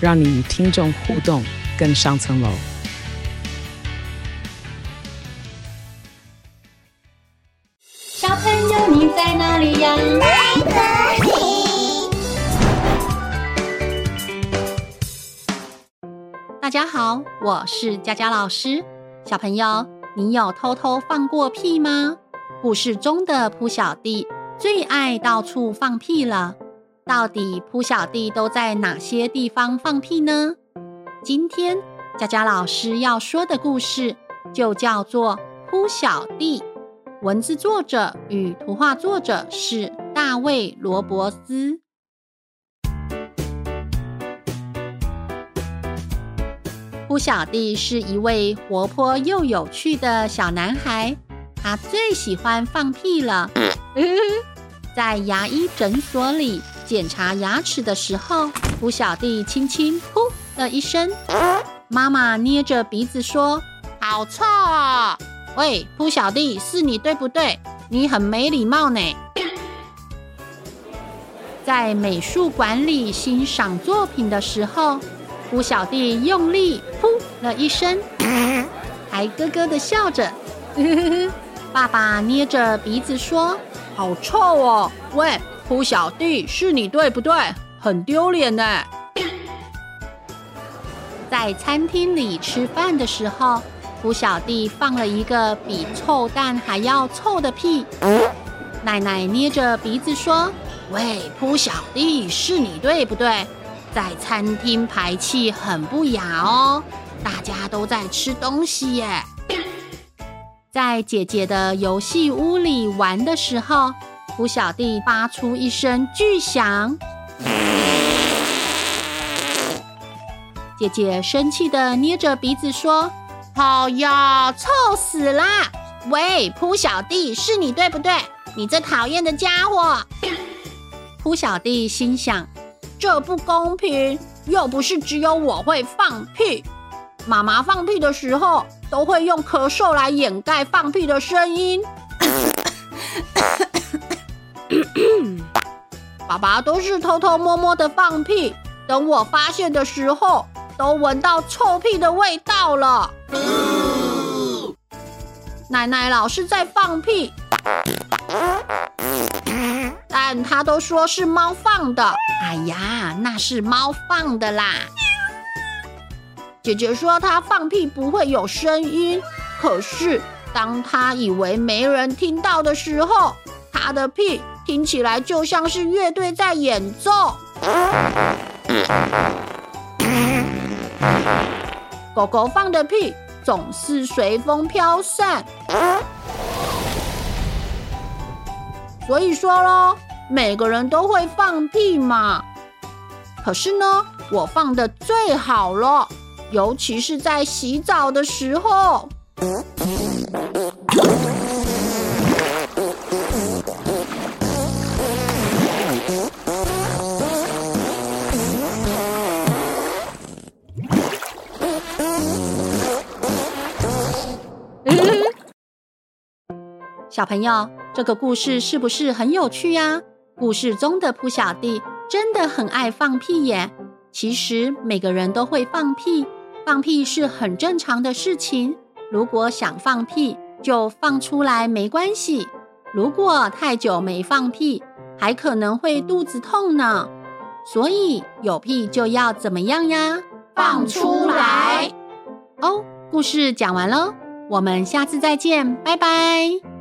让你与听众互动更上层楼。小朋友，你在哪里呀？大家好，我是佳佳老师。小朋友，你有偷偷放过屁吗？故事中的蒲小弟。最爱到处放屁了，到底扑小弟都在哪些地方放屁呢？今天佳佳老师要说的故事就叫做《扑小弟》，文字作者与图画作者是大卫·罗伯斯。扑小弟是一位活泼又有趣的小男孩。他最喜欢放屁了。在牙医诊所里检查牙齿的时候，扑小弟轻轻噗了一声。妈妈捏着鼻子说：“好臭啊！”喂，扑小弟，是你对不对？你很没礼貌呢。在美术馆里欣赏作品的时候，扑小弟用力噗了一声，还咯咯的笑着。爸爸捏着鼻子说：“好臭哦！”喂，扑小弟，是你对不对？很丢脸呢。在餐厅里吃饭的时候，扑小弟放了一个比臭蛋还要臭的屁。奶奶捏着鼻子说：“喂，扑小弟，是你对不对？在餐厅排气很不雅哦，大家都在吃东西耶。”在姐姐的游戏屋里玩的时候，扑小弟发出一声巨响。姐姐生气地捏着鼻子说：“好呀，臭死啦！喂，扑小弟，是你对不对？你这讨厌的家伙！” 扑小弟心想：“这不公平，又不是只有我会放屁。”妈妈放屁的时候都会用咳嗽来掩盖放屁的声音。爸爸都是偷偷摸摸的放屁，等我发现的时候，都闻到臭屁的味道了。奶奶老是在放屁，但她都说是猫放的。哎呀，那是猫放的啦。姐姐说她放屁不会有声音，可是当她以为没人听到的时候，她的屁听起来就像是乐队在演奏。狗狗放的屁总是随风飘散，所以说喽，每个人都会放屁嘛。可是呢，我放的最好了。尤其是在洗澡的时候，小朋友，这个故事是不是很有趣呀？故事中的扑小弟真的很爱放屁耶。其实每个人都会放屁。放屁是很正常的事情，如果想放屁就放出来没关系。如果太久没放屁，还可能会肚子痛呢。所以有屁就要怎么样呀？放出来！哦，故事讲完喽，我们下次再见，拜拜。